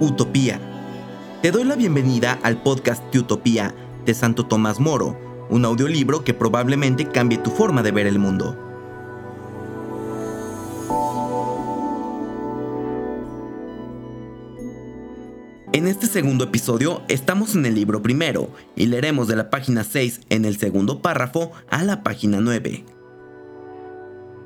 Utopía. Te doy la bienvenida al podcast de Utopía de Santo Tomás Moro, un audiolibro que probablemente cambie tu forma de ver el mundo. En este segundo episodio estamos en el libro primero y leeremos de la página 6 en el segundo párrafo a la página 9.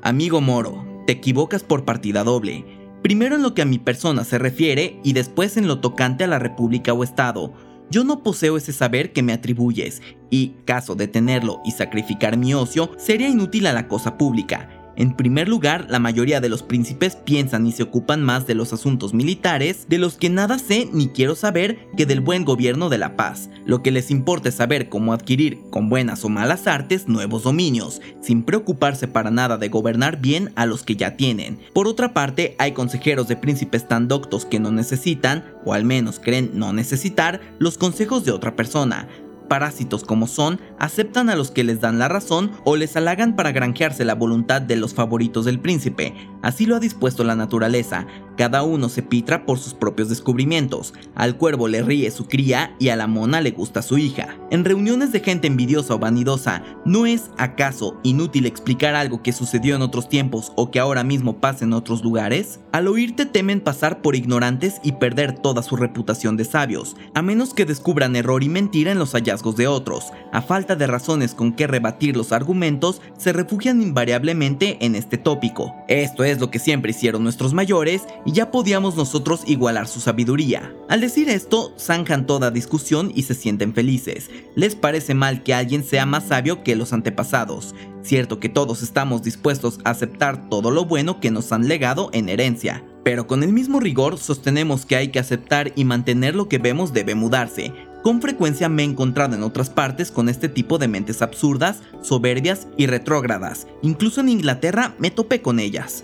Amigo Moro, te equivocas por partida doble primero en lo que a mi persona se refiere y después en lo tocante a la República o Estado. Yo no poseo ese saber que me atribuyes, y, caso de tenerlo y sacrificar mi ocio, sería inútil a la cosa pública. En primer lugar, la mayoría de los príncipes piensan y se ocupan más de los asuntos militares, de los que nada sé ni quiero saber que del buen gobierno de la paz. Lo que les importa es saber cómo adquirir, con buenas o malas artes, nuevos dominios, sin preocuparse para nada de gobernar bien a los que ya tienen. Por otra parte, hay consejeros de príncipes tan doctos que no necesitan, o al menos creen no necesitar, los consejos de otra persona, parásitos como son, aceptan a los que les dan la razón o les halagan para granjearse la voluntad de los favoritos del príncipe. Así lo ha dispuesto la naturaleza. Cada uno se pitra por sus propios descubrimientos. Al cuervo le ríe su cría y a la mona le gusta su hija. En reuniones de gente envidiosa o vanidosa, ¿no es acaso inútil explicar algo que sucedió en otros tiempos o que ahora mismo pasa en otros lugares? Al oírte temen pasar por ignorantes y perder toda su reputación de sabios, a menos que descubran error y mentira en los hallazgos de otros. A falta de razones con que rebatir los argumentos, se refugian invariablemente en este tópico. Esto es lo que siempre hicieron nuestros mayores y ya podíamos nosotros igualar su sabiduría. Al decir esto, zanjan toda discusión y se sienten felices. Les parece mal que alguien sea más sabio que los antepasados. Cierto que todos estamos dispuestos a aceptar todo lo bueno que nos han legado en herencia. Pero con el mismo rigor sostenemos que hay que aceptar y mantener lo que vemos debe mudarse. Con frecuencia me he encontrado en otras partes con este tipo de mentes absurdas, soberbias y retrógradas. Incluso en Inglaterra me topé con ellas.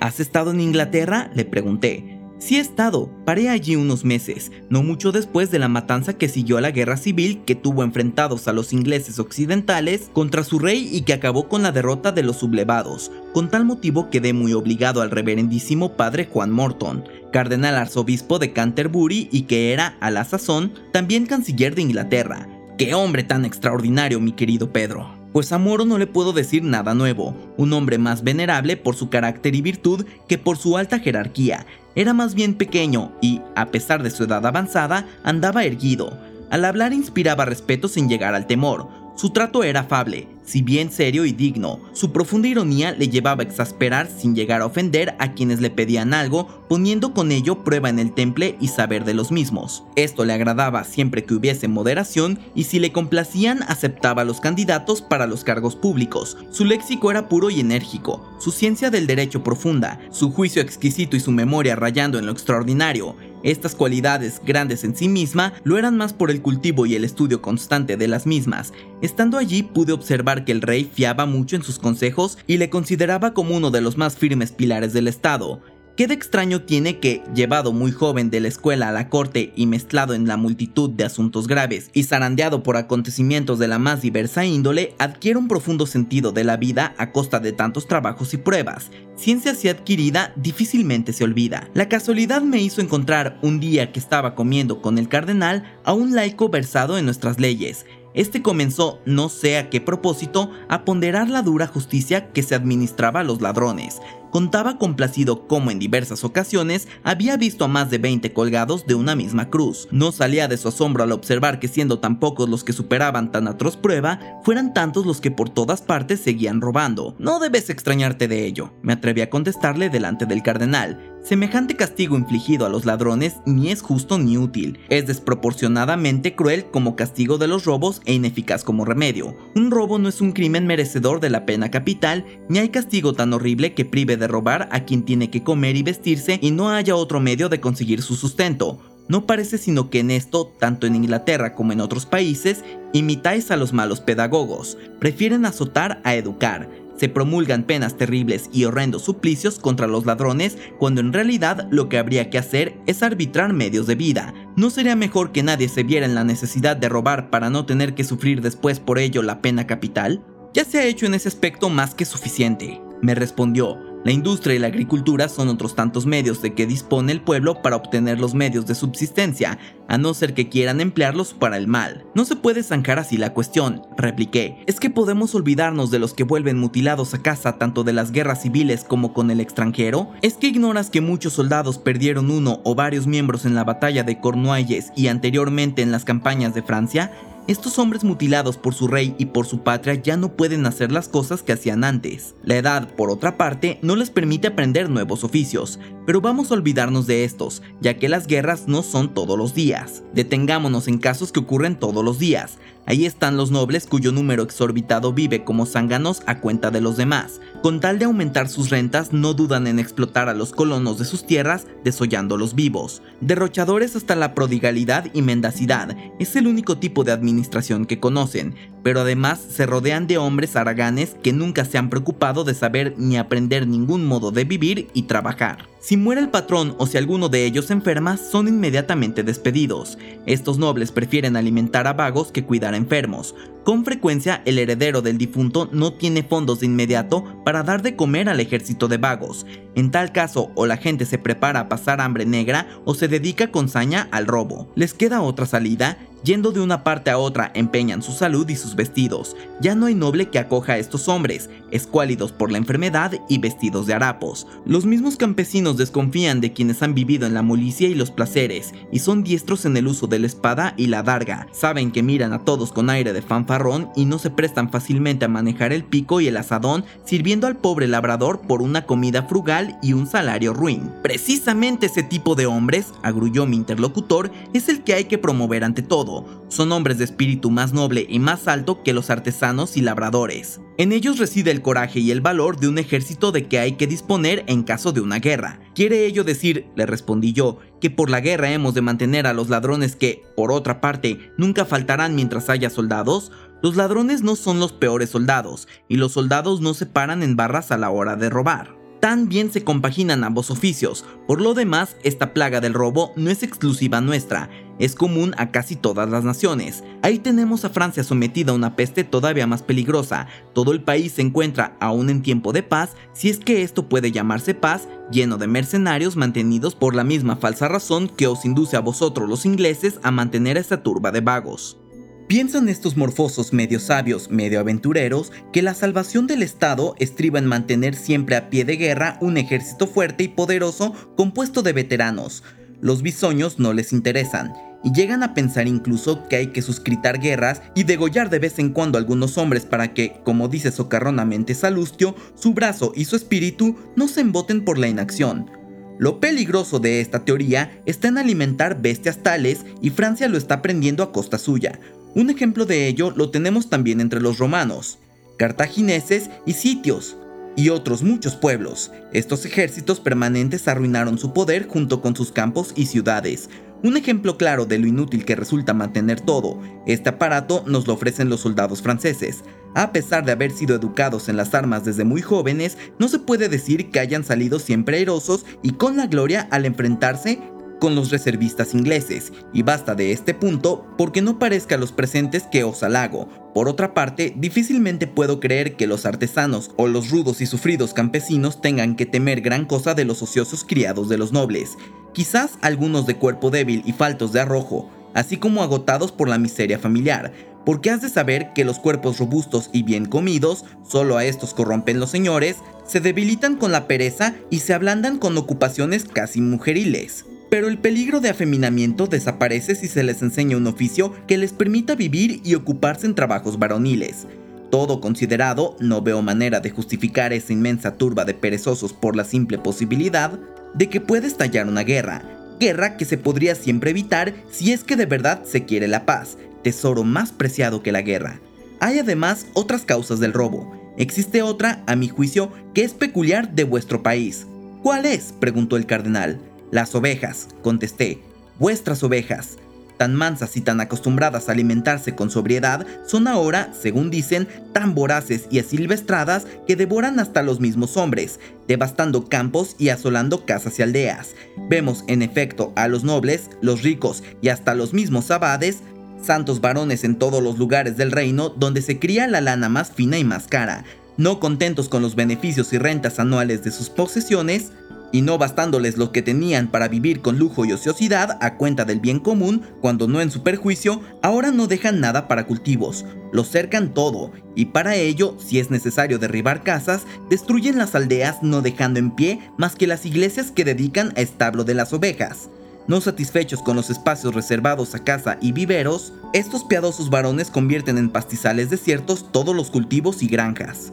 ¿Has estado en Inglaterra? Le pregunté. Sí he estado, paré allí unos meses, no mucho después de la matanza que siguió a la guerra civil que tuvo enfrentados a los ingleses occidentales contra su rey y que acabó con la derrota de los sublevados. Con tal motivo quedé muy obligado al reverendísimo padre Juan Morton, cardenal arzobispo de Canterbury y que era, a la sazón, también canciller de Inglaterra. ¡Qué hombre tan extraordinario, mi querido Pedro! Pues a Moro no le puedo decir nada nuevo, un hombre más venerable por su carácter y virtud que por su alta jerarquía. Era más bien pequeño y, a pesar de su edad avanzada, andaba erguido. Al hablar inspiraba respeto sin llegar al temor. Su trato era afable, si bien serio y digno, su profunda ironía le llevaba a exasperar sin llegar a ofender a quienes le pedían algo, poniendo con ello prueba en el temple y saber de los mismos. Esto le agradaba siempre que hubiese moderación y si le complacían aceptaba a los candidatos para los cargos públicos. Su léxico era puro y enérgico, su ciencia del derecho profunda, su juicio exquisito y su memoria rayando en lo extraordinario. Estas cualidades, grandes en sí misma, lo eran más por el cultivo y el estudio constante de las mismas. Estando allí pude observar que el rey fiaba mucho en sus consejos y le consideraba como uno de los más firmes pilares del Estado. ¿Qué de extraño tiene que, llevado muy joven de la escuela a la corte y mezclado en la multitud de asuntos graves y zarandeado por acontecimientos de la más diversa índole, adquiera un profundo sentido de la vida a costa de tantos trabajos y pruebas? Ciencia así adquirida difícilmente se olvida. La casualidad me hizo encontrar un día que estaba comiendo con el cardenal a un laico versado en nuestras leyes, este comenzó, no sé a qué propósito, a ponderar la dura justicia que se administraba a los ladrones, contaba complacido cómo en diversas ocasiones había visto a más de 20 colgados de una misma cruz. No salía de su asombro al observar que siendo tan pocos los que superaban tan atroz prueba, fueran tantos los que por todas partes seguían robando. No debes extrañarte de ello, me atreví a contestarle delante del cardenal. Semejante castigo infligido a los ladrones ni es justo ni útil, es desproporcionadamente cruel como castigo de los robos e ineficaz como remedio. Un robo no es un crimen merecedor de la pena capital, ni hay castigo tan horrible que prive de robar a quien tiene que comer y vestirse y no haya otro medio de conseguir su sustento. No parece sino que en esto, tanto en Inglaterra como en otros países, imitáis a los malos pedagogos, prefieren azotar a educar, se promulgan penas terribles y horrendos suplicios contra los ladrones cuando en realidad lo que habría que hacer es arbitrar medios de vida. ¿No sería mejor que nadie se viera en la necesidad de robar para no tener que sufrir después por ello la pena capital? Ya se ha hecho en ese aspecto más que suficiente, me respondió, La industria y la agricultura son otros tantos medios de que dispone el pueblo para obtener los medios de subsistencia, a no ser que quieran emplearlos para el mal. No se puede zanjar así la cuestión, repliqué. Es que podemos olvidarnos de los que vuelven mutilados a casa tanto de las guerras civiles como con el extranjero. ¿Es que ignoras que muchos soldados perdieron uno o varios miembros en la batalla de Cornualles y anteriormente en las campañas de Francia? Estos hombres mutilados por su rey y por su patria ya no pueden hacer las cosas que hacían antes. La edad, por otra parte, no les permite aprender nuevos oficios, pero vamos a olvidarnos de estos, ya que las guerras no son todos los días. Detengámonos en casos que ocurren todos los días. Ahí están los nobles cuyo número exorbitado vive como zánganos a cuenta de los demás. Con tal de aumentar sus rentas, no dudan en explotar a los colonos de sus tierras, desollándolos vivos. Derrochadores hasta la prodigalidad y mendacidad, es el único tipo de administración que conocen, pero además se rodean de hombres haraganes que nunca se han preocupado de saber ni aprender ningún modo de vivir y trabajar. Si muere el patrón o si alguno de ellos enferma, son inmediatamente despedidos. Estos nobles prefieren alimentar a vagos que cuidar a enfermos. Con frecuencia, el heredero del difunto no tiene fondos de inmediato para dar de comer al ejército de vagos. En tal caso, o la gente se prepara a pasar hambre negra o se dedica con saña al robo. ¿Les queda otra salida? Yendo de una parte a otra empeñan su salud y sus vestidos. Ya no hay noble que acoja a estos hombres, escuálidos por la enfermedad y vestidos de harapos. Los mismos campesinos desconfían de quienes han vivido en la molicia y los placeres, y son diestros en el uso de la espada y la darga. Saben que miran a todos con aire de fanfarrón y no se prestan fácilmente a manejar el pico y el asadón, sirviendo al pobre labrador por una comida frugal y un salario ruin. Precisamente ese tipo de hombres, agrulló mi interlocutor, es el que hay que promover ante todo son hombres de espíritu más noble y más alto que los artesanos y labradores. En ellos reside el coraje y el valor de un ejército de que hay que disponer en caso de una guerra. ¿Quiere ello decir, le respondí yo, que por la guerra hemos de mantener a los ladrones que, por otra parte, nunca faltarán mientras haya soldados? Los ladrones no son los peores soldados, y los soldados no se paran en barras a la hora de robar tan bien se compaginan ambos oficios. Por lo demás, esta plaga del robo no es exclusiva nuestra, es común a casi todas las naciones. Ahí tenemos a Francia sometida a una peste todavía más peligrosa. Todo el país se encuentra aún en tiempo de paz, si es que esto puede llamarse paz, lleno de mercenarios mantenidos por la misma falsa razón que os induce a vosotros los ingleses a mantener a esta turba de vagos. Piensan estos morfosos medio sabios, medio aventureros, que la salvación del Estado estriba en mantener siempre a pie de guerra un ejército fuerte y poderoso compuesto de veteranos. Los bisoños no les interesan, y llegan a pensar incluso que hay que suscritar guerras y degollar de vez en cuando a algunos hombres para que, como dice socarronamente Salustio, su brazo y su espíritu no se emboten por la inacción. Lo peligroso de esta teoría está en alimentar bestias tales y Francia lo está aprendiendo a costa suya, un ejemplo de ello lo tenemos también entre los romanos, cartagineses y sitios, y otros muchos pueblos. Estos ejércitos permanentes arruinaron su poder junto con sus campos y ciudades. Un ejemplo claro de lo inútil que resulta mantener todo, este aparato nos lo ofrecen los soldados franceses. A pesar de haber sido educados en las armas desde muy jóvenes, no se puede decir que hayan salido siempre airosos y con la gloria al enfrentarse con los reservistas ingleses, y basta de este punto porque no parezca a los presentes que os halago. Por otra parte, difícilmente puedo creer que los artesanos o los rudos y sufridos campesinos tengan que temer gran cosa de los ociosos criados de los nobles, quizás algunos de cuerpo débil y faltos de arrojo, así como agotados por la miseria familiar, porque has de saber que los cuerpos robustos y bien comidos, solo a estos corrompen los señores, se debilitan con la pereza y se ablandan con ocupaciones casi mujeriles. Pero el peligro de afeminamiento desaparece si se les enseña un oficio que les permita vivir y ocuparse en trabajos varoniles. Todo considerado, no veo manera de justificar esa inmensa turba de perezosos por la simple posibilidad de que puede estallar una guerra, guerra que se podría siempre evitar si es que de verdad se quiere la paz, tesoro más preciado que la guerra. Hay además otras causas del robo. Existe otra, a mi juicio, que es peculiar de vuestro país. ¿Cuál es? preguntó el cardenal. Las ovejas, contesté, vuestras ovejas, tan mansas y tan acostumbradas a alimentarse con sobriedad, son ahora, según dicen, tan voraces y asilvestradas que devoran hasta los mismos hombres, devastando campos y asolando casas y aldeas. Vemos, en efecto, a los nobles, los ricos y hasta los mismos abades, santos varones en todos los lugares del reino donde se cría la lana más fina y más cara, No contentos con los beneficios y rentas anuales de sus posesiones, y no bastándoles lo que tenían para vivir con lujo y ociosidad a cuenta del bien común, cuando no en su perjuicio, ahora no dejan nada para cultivos, lo cercan todo, y para ello, si es necesario derribar casas, destruyen las aldeas no dejando en pie más que las iglesias que dedican a establo de las ovejas. No satisfechos con los espacios reservados a caza y viveros, estos piadosos varones convierten en pastizales desiertos todos los cultivos y granjas.